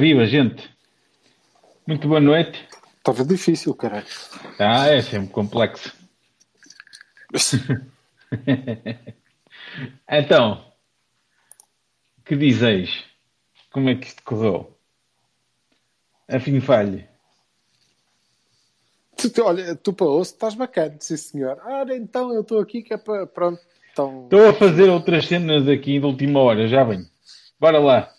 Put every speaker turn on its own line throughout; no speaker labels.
viva, gente. Muito boa noite.
Estava difícil, caralho.
Ah, é sempre complexo. então, que dizeis? Como é que isto correu? A fim falho.
Tu, tu- olha, tu para osso estás bacana, sim senhor. Ora, então eu estou aqui que é para. Pronto. Então,
Estou a fazer outras cenas aqui de última hora, já venho. Bora lá.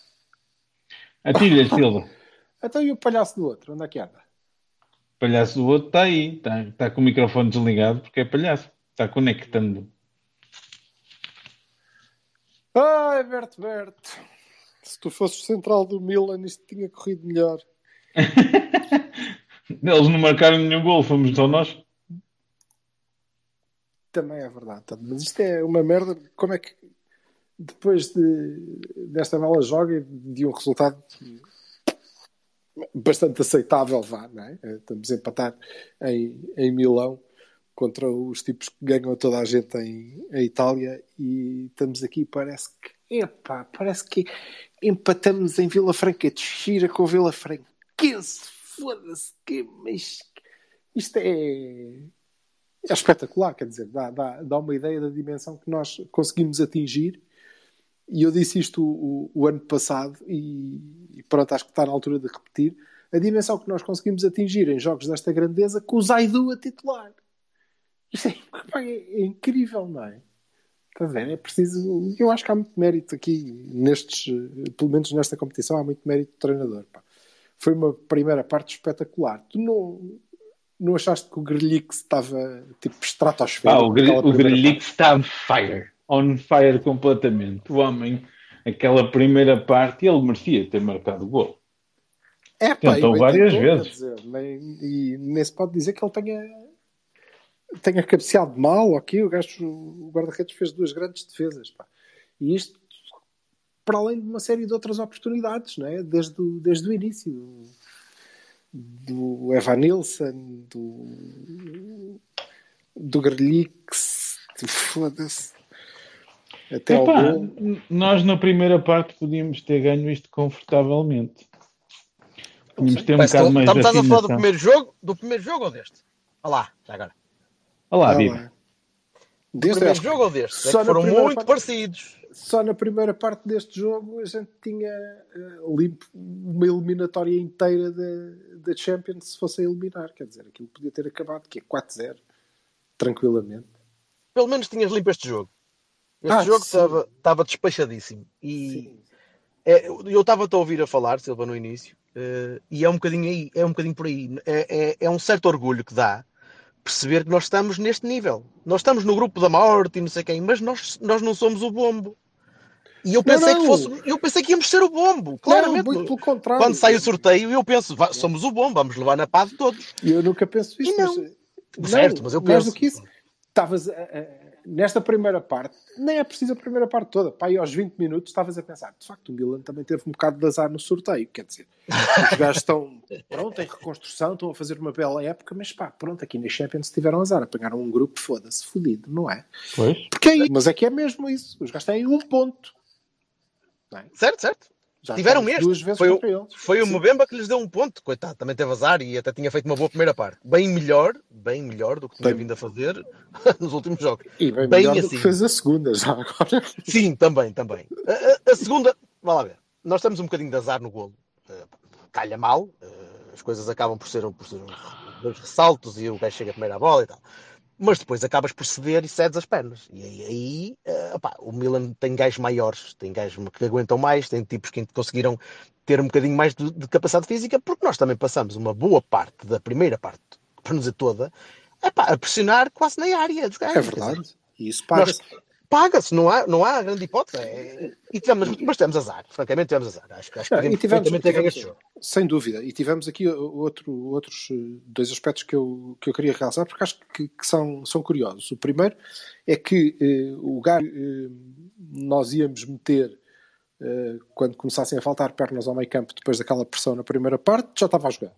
Atilha, Silva.
então e o palhaço do outro? Onde é que anda?
O palhaço do outro está aí. Está, está com o microfone desligado porque é palhaço. Está conectando.
Ai, Berto, Berto. Se tu fosses central do Milan, isto tinha corrido melhor.
Eles não marcaram nenhum gol, fomos só nós.
Também é verdade. Mas isto é uma merda. Como é que depois de, desta bela joga e de um resultado bastante aceitável, vá, não é? Estamos a empatar em, em Milão contra os tipos que ganham toda a gente em, em Itália e estamos aqui, parece que, epá, parece que empatamos em Vila Franca de Xira com Vila Franquense. Foda-se, que, mas isto é, é espetacular, quer dizer, dá, dá, dá uma ideia da dimensão que nós conseguimos atingir. E eu disse isto o, o- ano passado, e, e pronto, acho que está na altura de repetir. A dimensão que nós conseguimos atingir em jogos desta grandeza com o Zaidu a titular. Isto é, é- é incrível, não é? Está a ver? É preciso. Eu acho que há muito mérito aqui, nestes, pelo menos nesta competição, há muito mérito do treinador. pá. Foi uma primeira parte espetacular. Tu não, não achaste que o Grelix estava tipo estratosférico?
Ah, o, Gre- Grelix está on fire. On fire completamente. O homem, aquela primeira parte, ele merecia ter marcado o gol.
É, pá,
Tentou várias vezes.
dizer, nem, e nem se pode dizer que ele tenha, tenha cabeceado mal, ok? O gajo, o guarda-redes fez duas grandes defesas, pá. E isto para além de uma série de outras oportunidades, não é? Desde, o- desde o início. Do, do Evan Nilsson, do, do Grelix, foda-se. Até
Epá,
gol.
n- nós na primeira parte podíamos ter ganho isto confortavelmente. Tínhamos ter um
Parece
bocado mais
Estamos a falar do primeiro jogo, do primeiro jogo ou deste? Olha lá, já agora.
Olha lá.
Do
Desde
primeiro
acho
jogo ou deste? É
só
que
na
foram muito
parte-
parecidos.
só na primeira parte deste jogo a gente tinha eh, limpo uma eliminatória inteira da, da Champions se fosse a eliminar. Quer dizer, aquilo podia ter acabado, que é 4-0, tranquilamente.
Pelo menos tinhas limpo este jogo. Este
Ah,
jogo estava estava despachadíssimo. E é, eu estava-te a ouvir a falar, Silva, no início, eh, e é um bocadinho aí, é um bocadinho por aí. É, é, é um certo orgulho que dá perceber que nós estamos neste nível. Nós estamos no grupo da morte e não sei quem, mas nós, nós não somos o bombo. E eu pensei
não.
que fosse, eu pensei que íamos ser o bombo, claramente.
Não, muito pelo contrário.
Quando sai o sorteio, eu penso, "Vá, somos o bombo, vamos levar na pá de todos.
E eu nunca penso isso.
E não.
Mas,
Certo,
não,
mas eu
mais
penso.
do que isso, estavas a- a- nesta primeira parte, nem é preciso a primeira parte toda. Pá, e aos 20 minutos estavas a pensar, de facto, o Milan também teve um bocado de azar no sorteio. Quer dizer, os gajos estão pronto, em reconstrução, estão a fazer uma bela época, mas pá, pronto, aqui na Champions tiveram azar, apanharam um grupo, foda-se, fodido, não é?
Pois.
Porque é. Mas é que é mesmo isso. Os gajos têm um ponto. Não é?
Certo, certo.
Já
Tiveram mesmo.
duas vezes
Foi o-. Foi o. Mbemba que lhes deu um ponto, coitado, também teve azar e até tinha feito uma boa primeira parte. Bem melhor, bem melhor do que tinha
Bem-
vindo a fazer nos últimos jogos.
E bem,
Bem
melhor do
assim.
que fez a segunda já agora.
Sim, também, também. A, a- segunda, vá lá ver, nós temos um bocadinho de azar no golo. Eh, calha mal, eh, as coisas acabam por ser, por ser dois ressaltos e o gajo chega primeiro à bola e tal. Mas depois acabas por ceder e cedes as pernas. E aí, aí eh, opá, o Milan tem gajos maiores, tem gajos que aguentam mais, tem tipos que conseguiram ter um bocadinho mais de, de capacidade física, porque nós também passamos uma boa parte da primeira parte, para não dizer toda, a pressionar quase na área dos gajos.
É verdade. E isso paga-se.
nós- Paga-se, não há, não há grande hipótese. É- e tivemos, mas tivemos azar, francamente tivemos azar. Acho, que- acho que podíamos
e tivemos, tivemos-
jogo.
sem dúvida, e tivemos aqui outro, outros eh, dois aspectos que eu, que eu queria realçar, porque acho que, que são, são curiosos. O primeiro é que eh, o lugar eh, nós íamos meter eh, quando começassem a faltar pernas ao meio campo depois daquela pressão na primeira parte, já estava a jogar.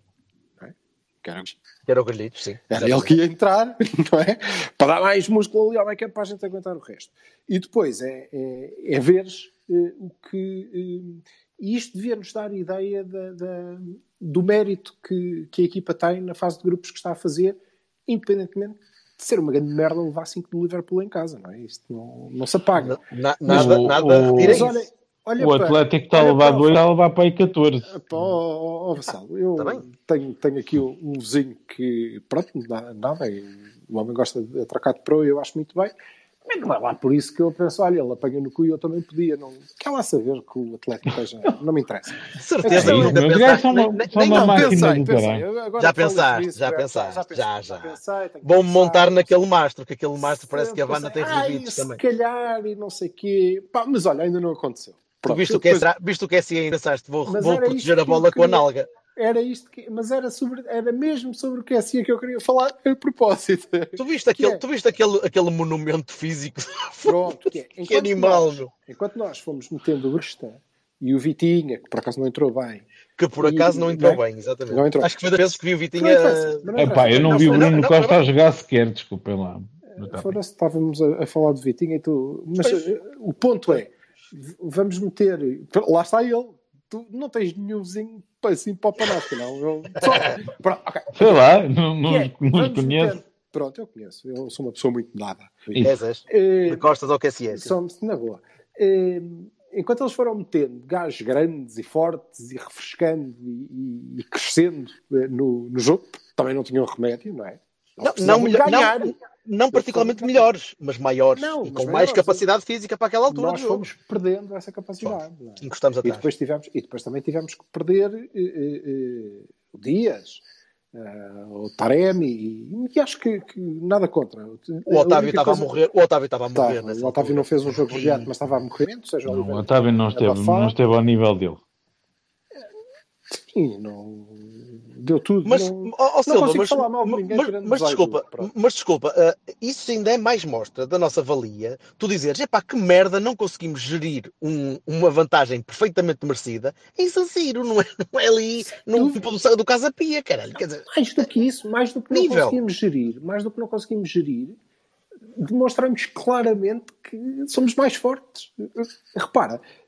É? Que era-
Que era o sim.
era ele que ia entrar, não é? Para dar mais músculo ali ao campo para a gente aguentar o resto. E depois é, é, é ver o que. eh, e isto devia nos dar ideia da- da- do mérito que, que a equipa tem na fase de grupos que está a fazer, independentemente de ser uma grande merda levar 5 do Liverpool em casa, não é? Isto não, não se apaga.
Na- nada,
O-
nada
o-
Mas olha, olha
O
para-
Atlético está a levar
para-
dois, está a levar para aí 14.
Pá, ó, ó, ó, Vassalo, eu
Tá
tenho, tenho aqui um, vizinho que, pronto, nada, e o homem gosta de atracar de pro e eu acho muito bem, mas não é lá por isso que eu penso, olha, ele apanha no cu e eu também podia, não quer lá saber que o Atlético esteja, não me interessa.
Certeza
É isso,
os
pensaste. nem-
uma-
nem- não.
máquina
Pensei, pensei, agora
Já pensaste,
disso,
já
já-
pensaste, já, já.
pensar.
montar naquele mastro, que aquele mastro parece que a banda tem
ai,
rebites
se
também.
calhar e não sei o quê, Pá, mas olha, ainda não aconteceu. Pronto,
viste
eu
o que é,
depois-
será- viste o que é assim e pensaste, vou,
Mas
vou proteger a bola com a nalga.
Era isto que, mas era, sobre, era mesmo sobre o que é assim que eu queria falar a propósito.
Tu viste aquele,
é?
tu viste aquele, aquele monumento físico?
Pronto, que é.
que
Enquanto
animal,
nós,
meu.
enquanto nós fomos metendo o Bresta e o Vitinha, que por acaso não entrou bem,
Que por
E-
acaso não entrou
não é?
bem, exatamente.
Não entrou.
Acho que foi das vezes que vi o Vitinha.
Não
Epá, eu não
Não,
vi o Bruno
não,
Costa a jogar sequer, desculpem lá.
Foda-se, estávamos a, a falar de Vitinha e tu. Mas eh, o ponto é: vamos meter. Lá está ele. Tu não tens nenhumzinho para assim para o panasco, não. Eu, só, pronto, ok.
Sei lá, não, não,
Que é,
não conheço.
meter- Pronto, eu conheço. Eu sou uma pessoa muito nada.
És, és.
Eh,
De costas ao QSS.
Somos na boa. Eh, enquanto eles foram metendo gajos grandes e fortes e refrescando e, e- e crescendo eh, no, no jogo, também não tinham remédio, não é?
Não, não,
ganhar.
não, não particularmente melhores, mas maiores.
Não,
e
mas
com mais capacidade física para aquela altura
Nós
do jogo.
fomos perdendo essa capacidade. não é?
Encostamos
E
atrás.
depois, tivemos, e depois também tivemos que perder eh, eh, eh, o Dias, eh, o Taremi, e, e acho que, que nada contra.
O Otávio estava a morrer. O Otávio estava a morrer
Estava, o Otávio
altura.
não fez um jogo brilhante, mas estava a morrer. Seja
Não, o Otávio não esteve, não esteve ao nível dele.
Sim, não deu tudo.
Mas,
não,
ó, Silva,
consigo
mas,
falar mal de ninguém
mas, mas desculpa,
pronto.
mas desculpa, ah, isso ainda é mais mostra da nossa valia. Tu dizeres, epá, que merda, não conseguimos gerir um- uma vantagem perfeitamente merecida em San Siro, não é, não é ali no tipo do, do Casa Pia, caralho. Quer dizer,
mais do que isso, mais do que não
Nível.
conseguimos gerir, mais do que não conseguimos gerir, demonstramos claramente que somos mais fortes. Repara, eh,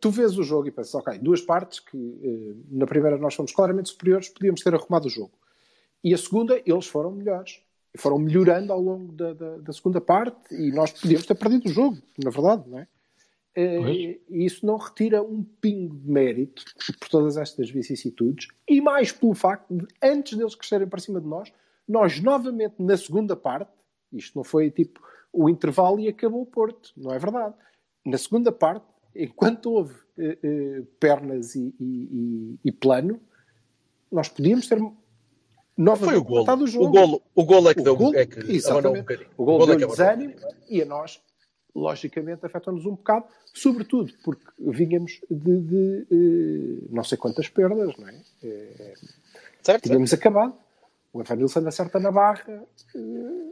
tu vês o jogo e pensas, ok, duas partes que eh, na primeira nós fomos claramente superiores, podíamos ter arrumado o jogo. E a segunda, eles foram melhores. E Foram melhorando ao longo da, da- da segunda parte e nós podíamos ter perdido o jogo, na verdade, não é? Eh. E isso não retira um pingo de mérito por todas estas vicissitudes e mais pelo facto de, antes deles crescerem para cima de nós, nós novamente na segunda parte, isto não foi tipo o intervalo e acabou o Porto, não é verdade. Na segunda parte, enquanto houve eh, eh, pernas e, e- e- plano, nós podíamos ter
foi
novamente
o golo.
o jogo.
O golo, o golo é que
O
deu
golo,
é que um bocadinho.
O gol
é
deu
que abanou.
desânimo e a nós, logicamente, afetou-nos um bocado, sobretudo porque vínhamos de, de, eh, não sei quantas perdas, não é?
Certo?
Tínhamos acabado. O Evanilson acerta na barra eh,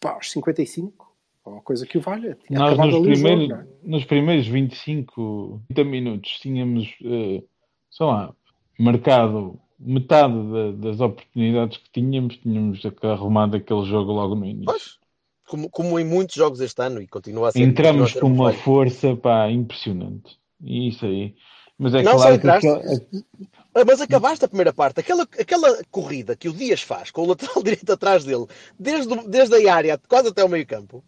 pá, aos 55, ou uma coisa que o valha. Tinha
Nós
acabado
nos
jogo,
primeiros,
não é?
nos primeiros 25, 30 minutos tínhamos, eh, sei lá, marcado metade da- das oportunidades que tínhamos, tínhamos arrumado aquele jogo logo no início.
Pois, como, como em muitos jogos este ano e continua a ser.
Entramos
a
com
um
uma força pá, impressionante. E isso aí. Mas é
Não
claro que
entraste, Ah, Mas acabaste a primeira parte. Aquela, aquela corrida que o Dias faz com o lateral direito atrás dele, desde, desde a área quase até o meio campo,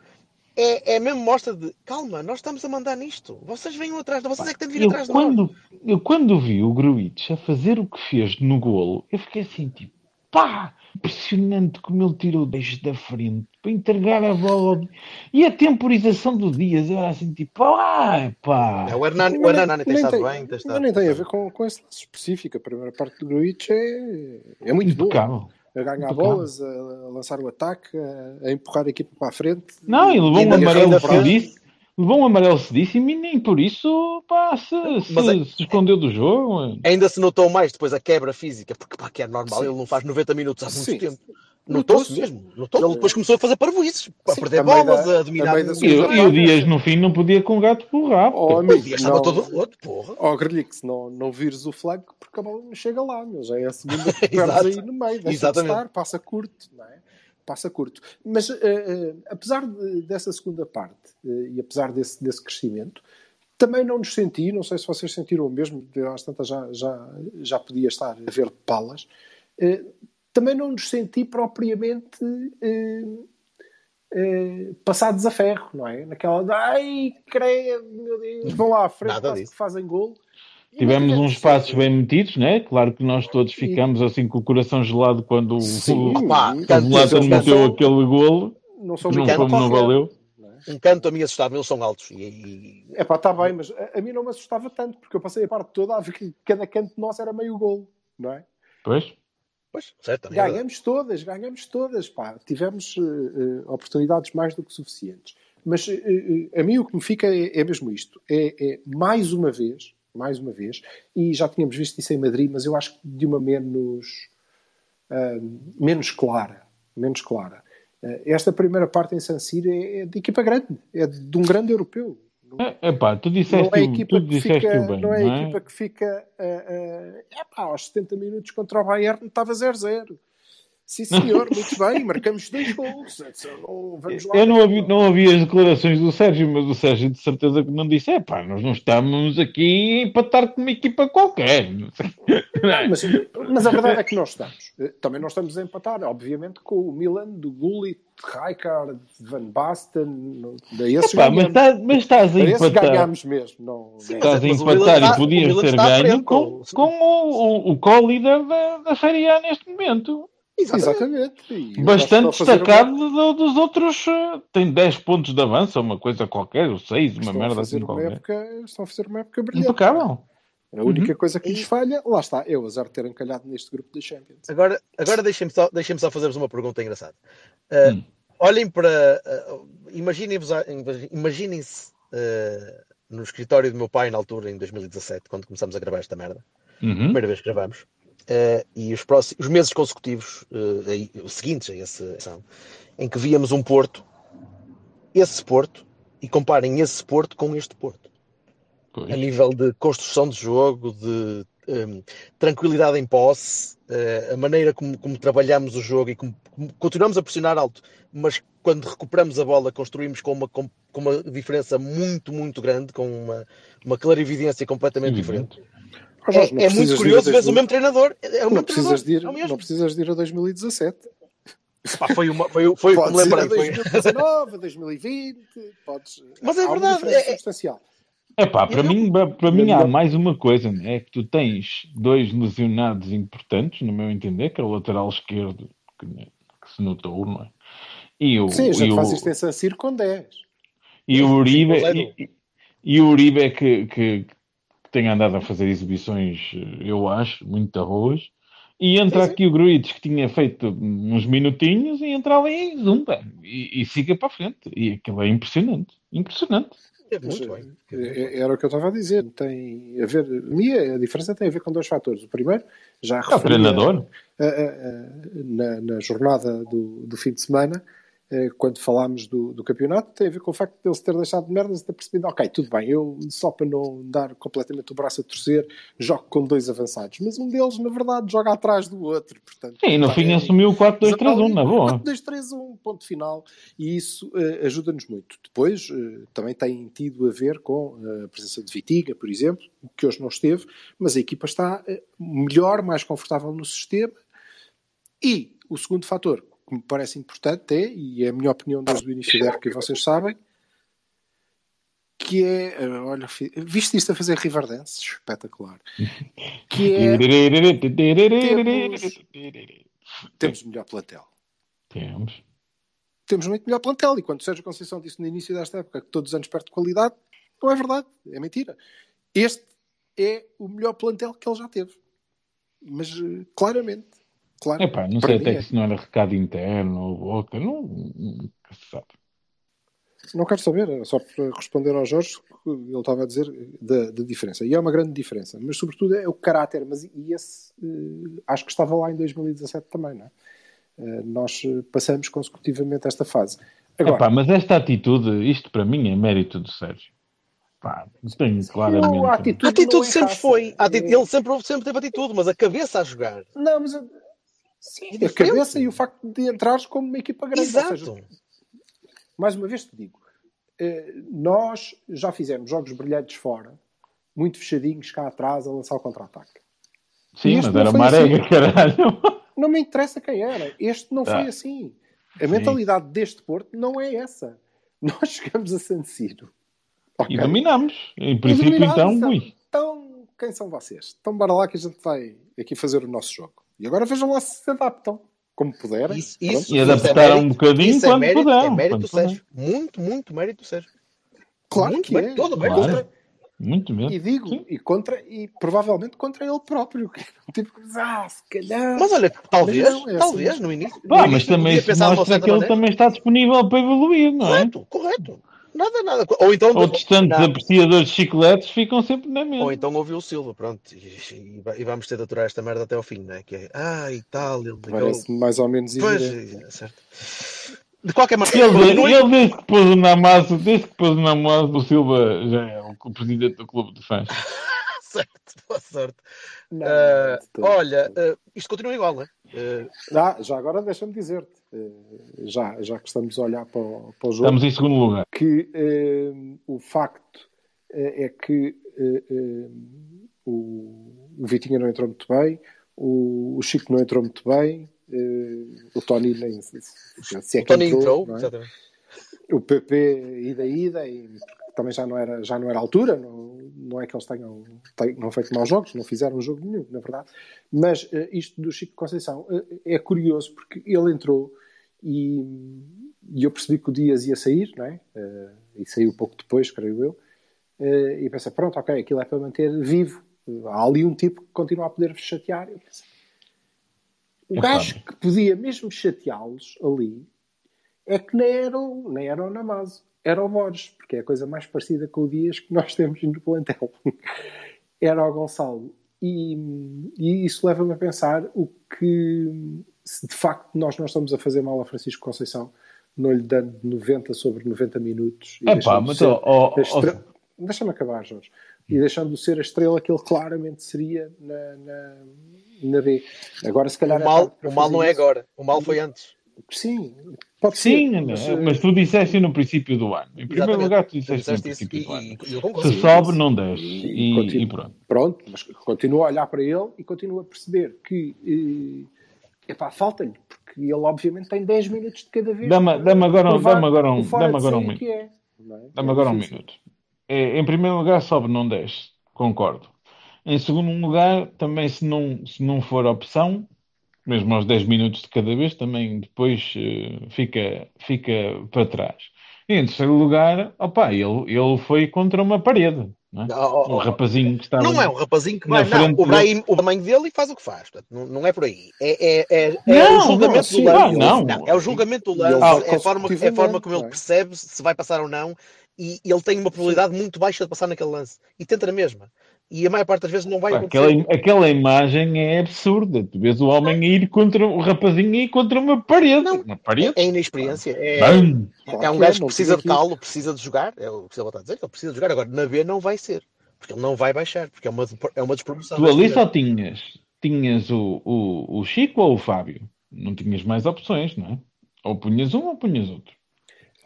é, é mesmo mostra de calma, nós estamos a mandar nisto. Vocês venham atrás, vocês é que têm de vir
eu,
atrás de nós.
quando, eu quando vi o Gruitch a fazer o que fez no golo, eu fiquei assim, tipo, pá, impressionante como ele tirou o deixo da frente para entregar a bola. E a temporização do Dias, eu era assim, tipo, ah, pá.
É, o Hernani, o Hernani tem
nem
estado
tem-
bem, tem
mas
estado.
nem tem a ver com, com esse específico. A primeira parte do Gruitch é, é muito boa. A ganhar bolas, a, a lançar o ataque, a, a empurrar a equipa para a frente.
Não, e levou um amarelo cedíssimo. Levou um amarelo cedíssimo e nem por isso, pá, se, se,
Mas é-
se escondeu do jogo.
Ainda se notou mais depois a quebra física, porque pá, que é normal,
Sim.
ele não faz 90 minutos há muito
Sim.
tempo. Notou-se mesmo. Notou. Ele depois começou a fazer parvoíces, a
Sim,
perder bolas, a dominar.
E, e o Dias no fim não podia com o gato pelo rabo.
Oh,
O Dias estava
não-
todo roto, porra.
Ó, Grelhico, se não, não vires o flanco, porque a bola não chega lá, meu. Já é a segunda que perdes aí no meio. Deixa de
Exatamente.
estar, passa curto, não é? Passa curto. Mas, eh, eh, apesar de- dessa segunda parte, eh, e apesar desse, desse crescimento, também não nos senti, não sei se vocês sentiram o mesmo, eu, às tantas já, já, já podia estar a ver palas, também não nos senti propriamente eh, eh, passados a ferro, não é? Naquela de, ai, credo, meu Deus, vão lá à frente, quase que fazem gol. E
Tivemos uns passos bem metidos, né? Claro que nós todos ficamos assim com o coração gelado quando o,
Sim,
o, Zlatan meteu aquele golo.
não são
Não, foi, não valeu.
Um canto a mim assustava, eles são altos. E, e-
É pá, está bem, mas a, a mim não me assustava tanto, porque eu passei a parte toda a ver que cada canto nosso era meio gol, não é?
Pois.
Pois, certo, é verdade.
Ganhamos todas, ganhamos todas, pá. Tivemos eh, eh, oportunidades mais do que suficientes. Mas eh, a mim o que me fica é, é mesmo isto. É, é, mais uma vez, mais uma vez, e já tínhamos visto isso em Madrid, mas eu acho que de uma menos, menos clara. Menos clara. Esta primeira parte em San Siro é, é de equipa grande, é de um grande europeu.
É, epá, tu
Não
disseste,
é a equipa
tu
que fica,
bem,
não é a equipa que fica uh, epá, aos 70 minutos contra o Bayern estava 0-0. Sim, senhor, muito bem, marcamos dois gols. Não, Vamos lá.
Eu não ouvi, não ouvi as declarações do Sérgio, mas o Sérgio de certeza que não disse: é pá, nós não estamos aqui a empatar com uma equipa qualquer. Não.
Mas, mas a verdade é que nós estamos. Eh, Também nós estamos a empatar, obviamente, com o Milan do Gullit, Rijkaard, Van Basten. esses
Epá, mas, tá- mas estás a empatar.
ganhamos mesmo. Não,
Sim,
não-
Estás a empatar e podias ter ganho com-
com
o, o, o co-líder da, da Série A neste momento.
Exatamente. E eu
Bastante destacado do- dos outros. eh, Tem 10 pontos de avanço, uma coisa qualquer, ou 6, uma
Estão a,
merda
fazer
assim
uma
qualquer.
época, estão a fazer uma época brilhante.
Impecável.
A única
Uhum.
coisa que lhes falha, lá está, é o azar de terem calhado neste grupo da Champions.
Agora, agora deixem-me só, deixem só fazer-vos uma pergunta engraçada. Uh,
Hum.
Olhem para. uh, Imaginem-se uh, no escritório do meu pai na altura, em 2017, quando começamos a gravar esta merda.
Uhum.
Primeira vez que gravamos. Uh, e os, próximos, os meses consecutivos, uh, seguintes a essa ação, em que víamos um Porto, esse Porto, e comparem esse Porto com este Porto
Pois.
a nível de construção de jogo, de hum, tranquilidade em posse, eh, a maneira como, como trabalhamos o jogo e como, como continuamos a pressionar alto, mas quando recuperamos a bola construímos com uma, com, com uma diferença muito, muito grande, com uma, uma clarividência completamente diferente.
Não
É, é muito
precisas de ir a
curioso ver o
2000
mesmo treinador. É é o
Não
mesmo
precisas, de
treinador.
ir,
É o mesmo.
não precisas de ir a 2017.
Pá, foi uma, foi, foi
Podes a
lembrei. Foi...
2019, a 2020, podes...
Mas é verdade, é- é-
substancial.
É pá, para mim, para mim há mais uma coisa, né? é que tu tens dois lesionados importantes, no meu entender, que é o lateral esquerdo, que, que se notou, não é? E o,
Sim, a gente
e
faz
o,
isto em San Siro com 10.
e o Uribe, e, e- o Uribe é que, que, que tem andado a fazer exibições, eu acho, muito boas. E entra
Sim, sim.
aqui o Gruites, que tinha feito uns minutinhos, e entra ali e zumba, e, e siga para a frente. E aquilo é impressionante, impressionante.
É muito bem.
É- Era o que eu estava a dizer. Tem a ver, a minha a diferença tem a ver com dois fatores. O primeiro, já
É o treinador.
a- a- a- na, na jornada do, do fim de semana, eh, quando falámos do, do campeonato, tem a ver com o facto de ele se ter deixado de merdas e ter percebido, ok, tudo bem, eu só para não dar completamente o braço a torcer, jogo com dois avançados. Mas um deles, na verdade, joga atrás do outro. Portanto,
Sim, no fim
é-
assumiu o 4-2-3-1, na boa.
4-2-3-1, ponto final. E isso eh, ajuda-nos muito. Depois, eh, também tem tido a ver com eh, a presença de Vitiga, por exemplo, que hoje não esteve, mas a equipa está eh, melhor, mais confortável no sistema. E o segundo fator que me parece importante é, e é a minha opinião desde o início da época, e vocês sabem, que é, eh, olha, viste isto a fazer Riverdance? Espetacular. Que é, temos melhor plantel.
Temos.
temos muito melhor plantel. E quando o Sérgio Conceição disse no início desta época que todos os anos perde qualidade, não é verdade, é mentira. Este é o melhor plantel que ele já teve. Mas eh, claramente. Claro,
Epá, não sei até
é.
que se não era recado interno ou não, nunca se sabe.
Não quero saber, era só para responder ao Jorge, ele estava a dizer da, da diferença. E é uma grande diferença, mas sobretudo é o caráter. Mas e esse, eh, acho que estava lá em 2017 também, não é? Eh, nós eh, passamos consecutivamente esta fase. Agora,
Epá, mas esta atitude, isto para mim é mérito do Sérgio. Pá, tenho claramente.
não, a
A
atitude,
atitude
não é
sempre
raça.
foi. A ati-
É-
Ele sempre, sempre teve atitude, mas a cabeça a jogar.
Não, mas sim,
É
a cabeça e o facto de entrares como uma equipa grande. Ou
Exato.
seja, mais uma vez te digo, eh, nós já fizemos jogos brilhantes fora, muito fechadinhos cá atrás a lançar o contra-ataque.
Sim, mas era
foi
uma arega,
assim.
caralho.
Não me interessa quem era. Este não
Tá.
foi assim. A mentalidade deste Porto não é essa. Nós chegamos a San Siro.
E
Ok?
dominamos. Em
E
princípio, então, ui.
Então, quem são vocês? Então, bora lá que a gente vai aqui fazer o nosso jogo. E agora vejam lá se se adaptam. Como puderem.
Isso,
Pronto.
isso,
E
isso é
adaptaram
mérito-
um bocadinho
isso é
quando
mérito,
puderam,
é mérito Sérgio. Muito, muito mérito Sérgio.
Claro
Muito
que
bem,
é.
todo bem,
Claro.
Contra-
Muito mesmo.
E digo,
Sim.
e contra, e provavelmente contra ele próprio. Tipo, ah, se calhar.
Mas olha, talvez,
Mas não, é
talvez,
assim.
no início.
Pá,
no
mas
início
também
podia
se mostra que ele também está disponível para evoluir, não é?
Correto, correto. Nada, nada. Ou então,
Outros tantos
Não.
apreciadores de chicletes ficam sempre na mesma.
Ou então ouviu o Silva, pronto. E, e- e vamos ter de aturar esta merda até ao fim, não é? Que é, ah, e tal, ele ligou.
Parece mais ou menos
Pois,
evidente.
é, certo. De qualquer maneira,
Ele,
continua-
ele desde que pôs o Namazo, desde que pôs o Namazo, o Silva já é o presidente do clube de fãs.
certo, boa sorte.
Não, de todo,
olha, ah, isto continua igual, não é? Ah,
já agora deixa-me dizer-te, já, já que estamos a olhar para o, para o jogo,
Estamos em segundo lugar.
que o facto é que o, o Vitinha não entrou muito bem, o, o Chico não entrou muito bem, o Tony nem se, se é
o
que
Tony entrou,
não é?
exatamente.
o PP ida ida e também já não era já não era a altura não, não é que eles tenham, tenham não feito maus jogos não fizeram um jogo nenhum na verdade mas eh, isto do Chico Conceição eh, é curioso porque ele entrou e, e eu percebi que o Dias ia sair não é? Eh, e saiu pouco depois creio eu e pensei pronto ok aquilo é para manter vivo há ali um tipo que continua a poder chatear eu pensei, o
É
gajo
claro.
que podia mesmo chateá-los ali é que nem era, nem era o Namazo, era o Borges, porque é a coisa mais parecida com o Dias que nós temos no plantel. Era o Gonçalo. E, e isso leva-me a pensar o que, se de facto nós não estamos a fazer mal a Francisco Conceição, não lhe dando 90 sobre 90 minutos. e deixando
pá,
de
mas ó,
a estre-
ó,
Deixa-me acabar, Jorge. E deixando de ser a estrela que ele claramente seria na, na, na B. Agora, se calhar.
O mal, o mal não é
isso.
agora, o mal foi antes.
Sim, pode
Sim,
ser.
mas,
eh,
mas tu disseste no princípio do ano. Em primeiro lugar, tu
Tu
disseste no
disseste isso
princípio do
e,
ano. Se sobe, não desce.
E
E, pronto.
Pronto, mas continua a olhar para ele e continua a perceber que eh, epá, falta-lhe, porque ele obviamente tem 10 minutos de cada vez.
Dá-me agora, um- dá-me agora um,
de
agora um minuto.
é, é?
Dá-me
É
agora um minuto. É, em primeiro lugar, sobe, não desce. Concordo. Em segundo lugar, também se não, se não for opção, mesmo aos 10 minutos de cada vez, também depois eh, fica, fica para trás. E em terceiro lugar, opa, ele, ele foi contra uma parede. Não é?
Oh, oh,
O
oh.
rapazinho que estava.
Não é um rapazinho que vai. Não, o Brahim, o tamanho dele e faz o que faz. Portanto, não, não é por aí. É, é, é, é
Não,
o julgamento
não,
do lance.
ah, não.
é o julgamento do lance.
vai
É a, forma, é a forma como ele
não é?
percebe se vai passar ou não. E ele tem uma probabilidade muito baixa de passar naquele lance. E tenta na mesma. E a maior parte das vezes não vai acontecer.
Aquela, aquela imagem é absurda. Tu vês o homem a ir contra o rapazinho ir contra uma parede.
Não.
Uma parede.
É inexperiência. É!
Claro
é um gajo que
não
precisa de calo, precisa de jogar. É o que está a dizer. Ele precisa de jogar. Agora, na B não vai ser. Porque ele não vai baixar. Porque é uma, é uma despromoção.
Tu ali só tinhas, tinhas o, o, o Chico ou o Fábio. Não tinhas mais opções, não é? Ou punhas um ou punhas outro.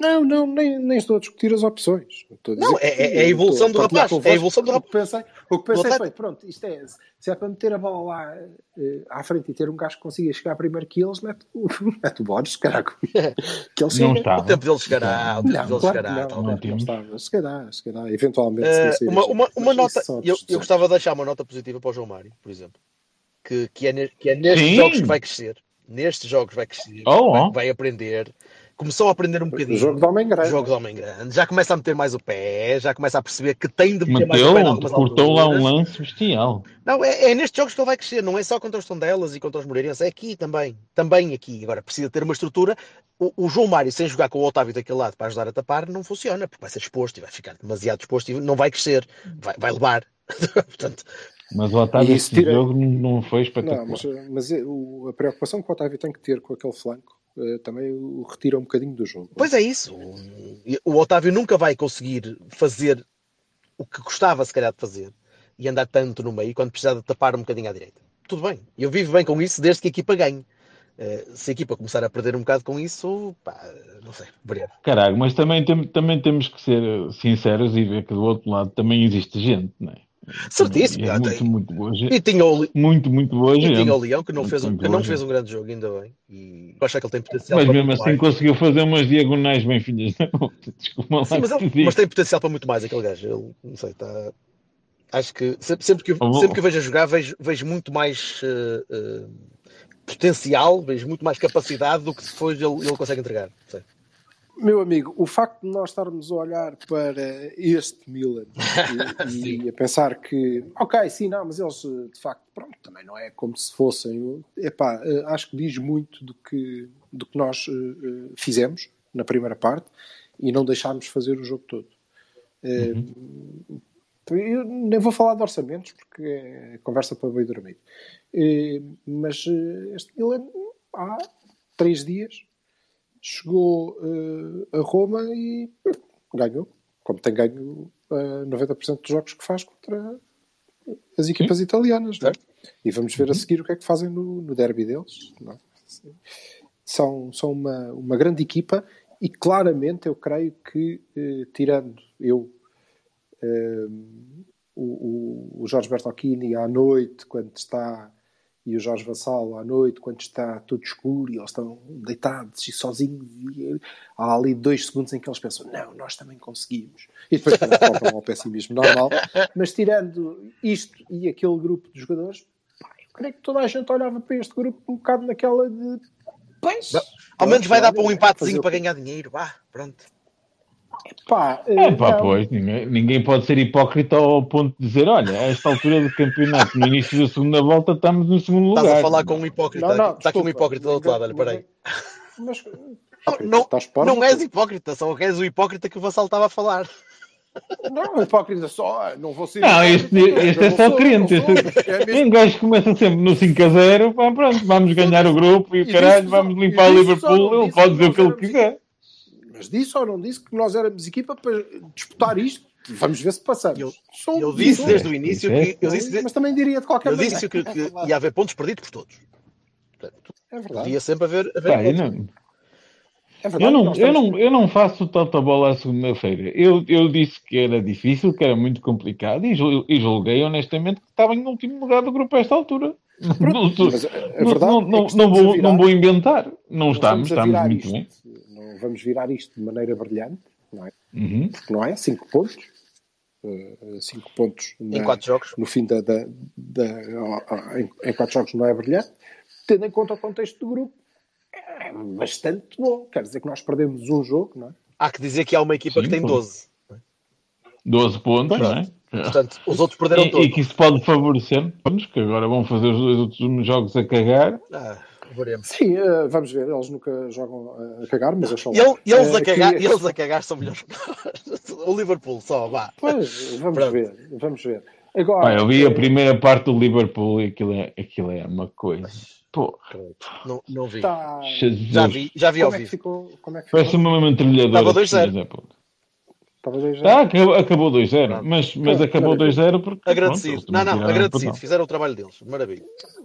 Não, não, nem, nem estou a discutir as opções. Estou a dizer
Não,
que
é- é- é a evolução
estou
do rapaz, é a evolução do
O que pensei, o que pensei foi, pronto, isto é, se é para meter a bola lá eh, à frente e ter um gajo que consiga chegar primeiro que eles, mete o, mete o Borges, caraca. que ele chega.
Não está.
O tempo dele chegará. O tempo
Não,
dele
claro que
chegará.
não,
talvez.
não, não
temos.
está, mas chegará, chegará, eventualmente.
Eh,
se não sair
uma, uma, uma nota, eu, eu gostava de deixar uma nota positiva para o João Mário, por exemplo, que, que, é, ne- que é nestes
Sim.
jogos que vai crescer. Nestes jogos vai crescer,
Oh,
vai,
oh.
vai aprender. Começou a aprender um bocadinho.
jogo de homem grande.
Jogo de homem grande, já começa a meter mais o pé, já começa a perceber que tem de meter mais o pé
Meteu, cortou lá um lance bestial.
Não, é, é nestes jogos que ele vai crescer, não é só contra os Tondelas e contra os Moreirenses, é aqui também, também aqui. Agora precisa ter uma estrutura. O, o João Mário, sem jogar com o Otávio daquele lado para ajudar a tapar, não funciona, porque vai ser exposto e vai ficar demasiado exposto e não vai crescer, vai, vai levar. Portanto,
Mas o Otávio,
E
este
se tira-
jogo não foi espetacular.
Não, mas, mas é- a preocupação que o Otávio tem que ter com aquele flanco também o retira um bocadinho do jogo.
Pois é isso. O, o Otávio nunca vai conseguir fazer o que gostava, se calhar, de fazer e andar tanto no meio quando precisar de tapar um bocadinho à direita. Tudo bem. Eu vivo bem com isso desde que a equipa ganhe. Eh, se a equipa começar a perder um bocado com isso, pá, não sei, veremos.
Caralho, mas também, tem- também temos que ser sinceros e ver que do outro lado também existe gente, não é?
Certíssimo.
E é muito, muito boa gente.
E tinha o,
Muito, muito boa
e tinha o Leão que não,
Muito,
fez um, que não fez um grande jogo, ainda bem. E eu acho que ele tem potencial
Mas mesmo assim
mais.
conseguiu fazer umas diagonais bem filhas outra. Desculpa lá
Sim, mas, ele- mas tem potencial para muito mais aquele gajo. Ele, não sei, está. Acho que sempre, sempre que, eu- sempre que vejo a jogar, vejo, vejo muito mais eh, eh, potencial, vejo muito mais capacidade do que depois ele, ele consegue entregar. Não sei.
Meu amigo, o facto de nós estarmos a olhar para este Milan e, e a pensar que, ok, sim, não, mas eles de facto, pronto, também não é como se fossem. Epá, eh, acho que diz muito do que, do que nós eh, eh, fizemos na primeira parte e não deixámos fazer o jogo todo. Eh, Eu nem vou falar de orçamentos porque é conversa para bem dormir. Mas este Milan, há três dias, chegou eh, a Roma e ganhou, como tem ganho eh, 90% dos jogos que faz contra as equipas italianas. não é? E vamos ver a seguir o que é que fazem no, no derby deles. é? São, são uma, uma grande equipa e claramente eu creio que, eh, tirando eu, eh, o, o, o Jorge Bertocchini à noite, quando está, e o Jorge Vassal à noite, quando está tudo escuro e eles estão deitados e sozinhos, e há ali dois segundos em que eles pensam: não, nós também conseguimos. E depois voltam ao pessimismo normal. Mas tirando isto e aquele grupo de jogadores, pá, eu creio que toda a gente olhava para este grupo um bocado naquela de. Pois,
Ao menos vai dar para um empatezinho para ganhar dinheiro. Vá, pronto.
Pá,
É pá,
não.
pois, ninguém, ninguém pode ser hipócrita ao ponto de dizer, olha, a esta altura do campeonato, no início da segunda volta, estamos no segundo lugar.
Estás a falar com um hipócrita.
Não, não,
Está aqui um
desculpa.
hipócrita do outro lado. Olha, peraí.
Mas,
Não,
estás parvo,
não és hipócrita, só és o hipócrita que o Vassal estava a falar.
Não, hipócrita só, não vou ser.
Não, este, este
não
é só
sou,
crente.
não sou.
Este,
É mesmo-
um gajo começa sempre no 5 a 0, pá, pronto, vamos ganhar o grupo e o caralho, vamos limpar o Liverpool,
não
ele pode dizer o que ele quiser.
Mas disse ou não disse que nós éramos equipa para disputar isto? Vamos ver se passamos.
Eu-
Somos,
Eu disse desde o início
é.
que. Eu disse,
Mas também diria de qualquer
eu
maneira.
disse que, que ia haver pontos perdidos por todos. Portanto,
É verdade.
Podia sempre haver. haver
Pá, eu,
pontos.
não,
É verdade.
eu, não,
nós
eu,
estamos-
não, eu não faço tanta bola à segunda-feira. Eu, eu disse que era difícil, que era muito complicado e, jul- e julguei honestamente que estava em último lugar do grupo a esta altura.
A
não,
verdade
não,
é
não,
estamos
vou, não vou inventar. Não estamos,
estamos
estamos muito
isto.
bem.
Não vamos virar isto de maneira brilhante, não é?
Uhum.
Porque não é? Cinco pontos. Eh, cinco pontos
Em
na-
quatro jogos.
no fim da, da, da- em, em quatro jogos não é brilhante, tendo em conta o contexto do grupo, é bastante bom. Quer dizer que nós perdemos um jogo, não é?
Há que dizer que há uma equipa
Sim,
que tem
pô.
12.
12 pontos, não é?
Portanto, os outros perderam
E,
todos.
e que isso pode favorecer, vamos, que agora vão fazer os dois outros jogos a cagar.
Ah, veremos.
Sim, eh, vamos ver. Eles nunca jogam a cagar, mas
E ele- eles,
Eh,
a cagar,
que-
e eles a cagar são melhores que nós. O Liverpool só, vá.
Pois, vamos
Pronto.
ver. Vamos ver. Agora,
Pá, eu vi a
eh,
primeira parte do Liverpool e aquilo é, aquilo é uma coisa. Porra,
Não, não vi.
está-
Jesus.
Já vi, já vi ao
Como é que
vivo.
ficou? Como é que ficou?
Parece-me uma metralhadora.
Estava
de
2-0.
É.
Estava dois
Tá, acabou, acabou 2-0,
Pronto.
mas, mas
Ah,
acabou
maravilha.
2-0 porque. pronto,
Agradecido.
eles
Não, não, agradecido.
empatão.
Fizeram o trabalho deles. Maravilha.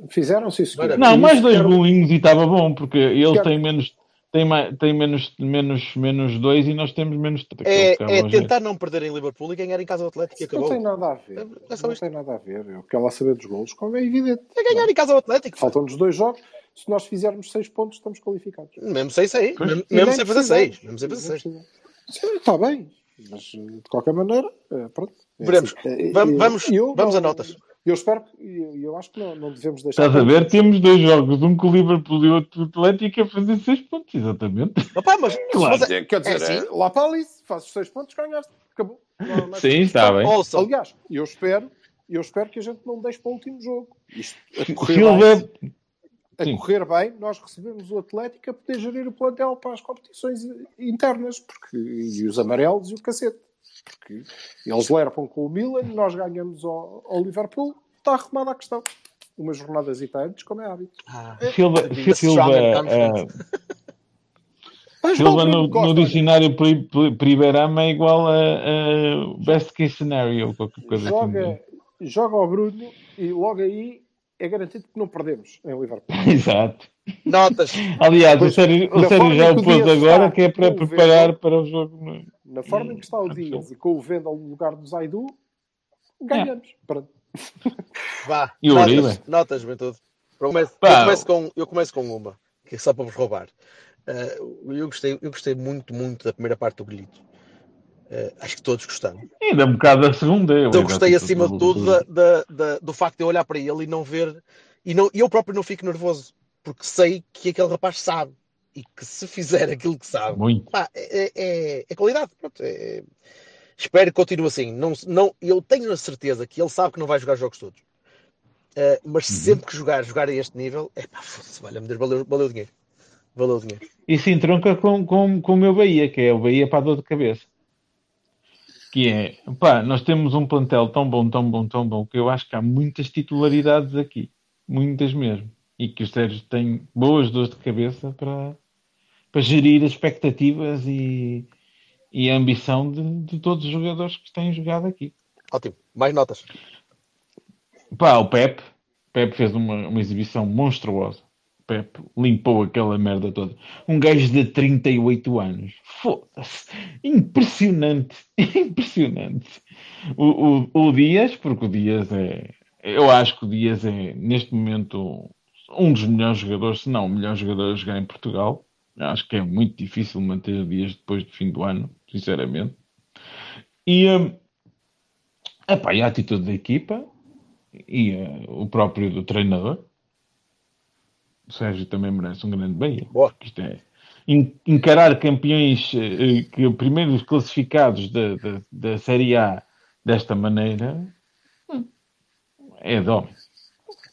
Fizeram, sim, senhor.
Maravilha.
Não, mais
isso
dois golinhos e estava bom, porque eles
Quero-
têm menos. Tem, tem menos, menos, menos dois e nós temos menos três.
É,
Acaba
é tentar não perder em Liverpool e ganhar em casa do Atlético e
Isso não
acabou.
tem nada a ver.
É só
não
isto.
tem nada a ver. Eu quero lá saber dos golos, como é evidente.
É ganhar em casa do Atlético.
Faltam-nos dois jogos. Se nós fizermos seis pontos, estamos qualificados.
Mesmo sem sair. Mesmo, mesmo sem fazer
precisamos.
seis. Mesmo sem fazer
Nem
seis.
precisamos. Sim, está bem. Mas, eh, de qualquer maneira, eh, pronto. É
Veremos.
assim. Eh,
Vam-
eh,
vamos-
eu
vamos
não-
a notas.
Eu espero que. Eu, eu acho que não, não devemos deixar.
Estás a ver? Temos dois jogos, um com o Liverpool e outro com o Atlético a fazer 6 pontos, exatamente.
Opa, mas,
Claro.
mas é-
Quer dizer,
É assim?
lá para ali, fazes seis pontos, ganhaste. Acabou. Não mais
Sim, está bem.
ouçam,
Aliás, eu espero, eu espero que a gente não deixe para o último jogo. Isto a correr, a
sim.
correr bem, nós recebemos o Atlético a poder gerir o plantel para as competições internas porque, e os amarelos e o cacete. Porque eles lerpam com o Milan, nós ganhamos ao, ao Liverpool, está arrumada a questão. Umas jornadas e antes, como é hábito.
Ah,
Silva,
The
Silva,
and confident.
ah,
Mas
Silva no,
gosta,
no dicionário pri- pri- Pribeirama é igual a, a best case scenario, qualquer coisa assim.
joga, joga ao Bruno e logo aí é garantido que não perdemos em Liverpool.
Exato.
Notas.
Aliás, o Sérgio, o já o pôs agora, que é para preparar
Vendel.
para o jogo. no-
Na forma em que está o. Dias e com o Vendel no lugar do Zaidu, ganhamos. Pronto.
Vá.
E o
notas, notas, juventude. Eu começo, eu, começo com, eu começo com uma, que é só para vos roubar. Eh, eu, gostei, eu gostei muito, muito da primeira parte do Grito. Eh, acho que todos gostamos.
Ainda um bocado da segunda. Eu,
Eu gostei acima de tudo da- da- da- do facto de eu olhar para ele e não ver. E não, eu próprio não fico nervoso, porque sei que aquele rapaz sabe. E que se fizer aquilo que sabe,
Muito.
pá, é, é- é qualidade. Pronto, é- espero que continue assim. Não, não, eu tenho a certeza que ele sabe que não vai jogar jogos todos. Eh, mas
Uhum.
sempre que jogar, jogar a este nível, é pá, foda-se, valeu, valeu o dinheiro. Valeu o dinheiro.
E se entronca com, com, com o meu Bahia, que é o Bahia para a dor de cabeça. Que é, pá, nós temos um plantel tão bom, tão bom, tão bom, que eu acho que há muitas titularidades aqui. Muitas mesmo. E que o Sérgio tem boas dores de cabeça para, para gerir as expectativas e, e a ambição de, de todos os jogadores que têm jogado aqui.
Ótimo. Mais notas.
Pá, o Pep. Pep fez uma, uma exibição monstruosa. Pep limpou aquela merda toda. Um gajo de 38 anos. Foda-se. Impressionante. Impressionante. O, o, o Dias, porque o Dias é. Eu acho que o Dias é, neste momento, um dos melhores jogadores, se não o melhor jogador a jogar em Portugal. Acho que é muito difícil manter o Dias depois do fim do ano, sinceramente. E, hum, epá, e a atitude da equipa e eh, o próprio do treinador. O Sérgio também merece um grande Bahia.
Boa.
Isto é, en- encarar campeões, eh, que primeiros classificados da, da, da Série A desta maneira hum, é homem.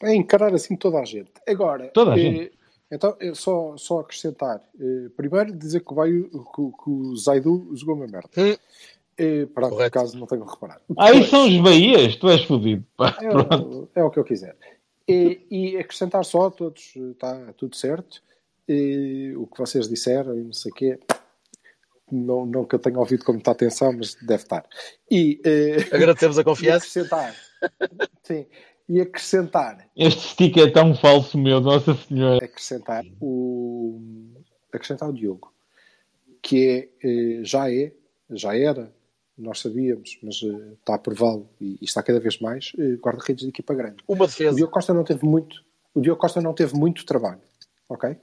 É encarar assim toda a gente. Agora,
Toda a
eh,
gente.
então, é só, só acrescentar. eh, primeiro, dizer que o, Baio, que, o- que o Zaidu jogou uma merda.
Hum.
Eh, pronto,
Correto.
caso não tenham reparado.
Aí são os Bahias, tu és fodido.
é,
Pronto.
o- é o que eu quiser. E, e acrescentar só a todos, está tudo certo. E o que vocês disseram e não sei o quê, não, não que eu tenha ouvido com muita atenção, mas deve estar. E, eh,
Agradecemos a
e
confiança.
acrescentar, sim, e acrescentar
Este stick é tão falso, meu, Nossa Senhora.
acrescentar o acrescentar o Diogo que é, eh, já é já era nós sabíamos mas eh, está a prová-lo e, e está cada vez mais eh, guarda-redes de equipa grande.
Uma
o
defesa.
Diogo Costa não teve muito o Diogo Costa não teve muito trabalho ok?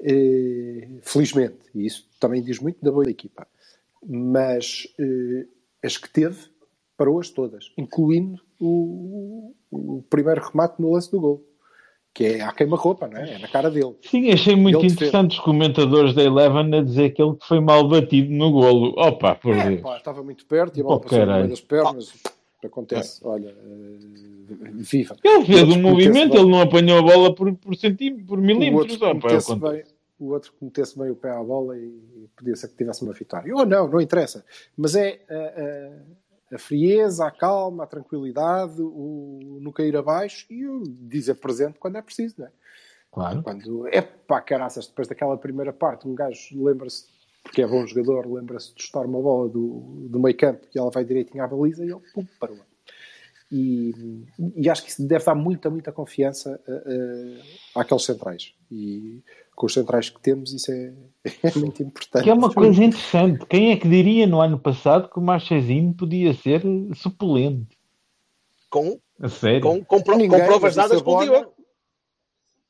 Eh, felizmente e isso também diz muito da boa equipa. Mas as que teve parou-as todas incluindo o, o primeiro remate no lance do gol que é à queima-roupa, não é? É na cara dele.
Sim, achei muito
Ele
interessante os comentadores da Eleven a dizer que ele foi mal batido no golo. Opa, por
É,
Deus.
pá, estava muito perto e a bola
Oh,
passou no
caralho.
meio das pernas. Acontece, olha, eh, viva.
Ele fez um movimento, ele não apanhou a bola por, por por
O
milímetros.
outro,
Opa, é o
metesse
contra-
bem, o outro que metesse bem o pé à bola e podia ser que tivesse uma vitória. Ou não, não interessa. Mas é a, a- a frieza, a calma, a tranquilidade, o não cair abaixo e o dizer presente quando é preciso, não é?
Claro.
Quando é pá, caraças, depois daquela primeira parte, um gajo lembra-se, porque é bom jogador, lembra-se de chutar uma bola do, do meio campo que ela vai direitinho à baliza e ele pum, parou. E, e acho que isso deve dar muita, muita confiança a, a- àqueles centrais. E com os centrais que temos, isso é, é muito importante.
Que é uma coisa interessante. Quem é que diria no ano passado que o Marchezinho podia ser suplente?
Com,
A sério?
com, com, pro-
Ninguém,
com provas dadas pelo Diogo.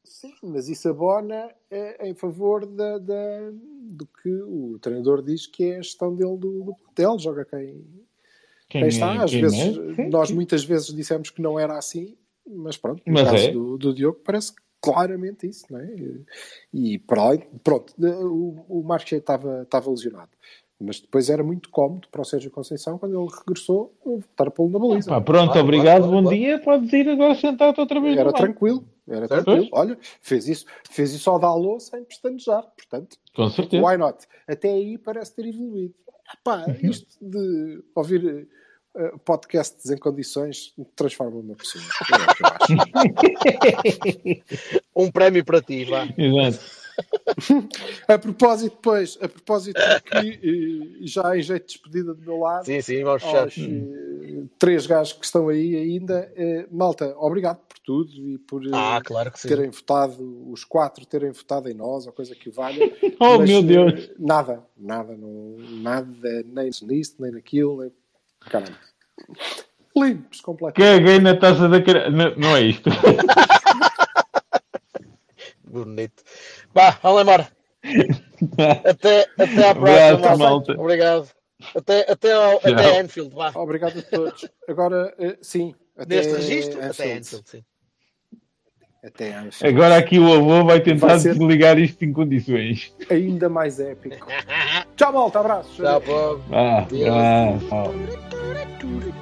Sim, mas isso abona é, em favor da, da- do que o treinador diz que é a gestão dele do, do plantel, joga quem, quem está. Às
quem
vezes,
é?
Nós muitas vezes dissemos que não era assim, mas pronto, no
Mas
caso
é.
do, do Diogo parece claramente isso, não é? E para além, pronto, o, o Marques estava, estava lesionado. Mas depois era muito cómodo para o Sérgio Conceição, quando ele regressou, voltar a pô-lo na baliza.
Pá, pronto,
Claro,
obrigado,
claro,
bom
claro.
dia. Podes ir agora sentar-te outra vez.
Era tranquilo, era
Certo.
tranquilo. Olha, fez isso, fez isso ao Dalô sem pestanejar, portanto,
Com certeza.
why not? Até aí parece ter evoluído.
Uhum.
isto de ouvir uh, podcasts em condições transforma uma pessoa.
Um prémio para ti, vá.
Exato.
a propósito, depois, a propósito que eh, já em jeito de despedida do meu lado,
Sim, sim, vamos fechar.
aos eh, três gajos que estão aí ainda, eh, malta, obrigado por tudo e por eh,
Ah, claro que sim.
terem votado, os quatro terem votado em nós, ou coisa que valha.
Oh,
Mas,
meu
eh,
Deus.
Nada, nada, não, nada, nem nisto, nem naquilo, nem... caramba. Limpos, completamente.
Caguei na taça da cara. Não, não é isto.
Bonito. Vá, vamos lá embora. Até, até à próxima.
Abraço, malta.
Obrigado. Até, até, ao,
Tchau.
até Anfield, vá.
Obrigado a todos. Agora, eh, sim, até
Neste registro, até
Anfield.
Anfield, sim.
Até Anfield.
Agora aqui o avô vai tentar
Vai ser-
desligar isto em condições.
Ainda mais épico. Tchau, malta, abraços.
Tchau, povo.
Ah,
Deus.
ah.
Por do do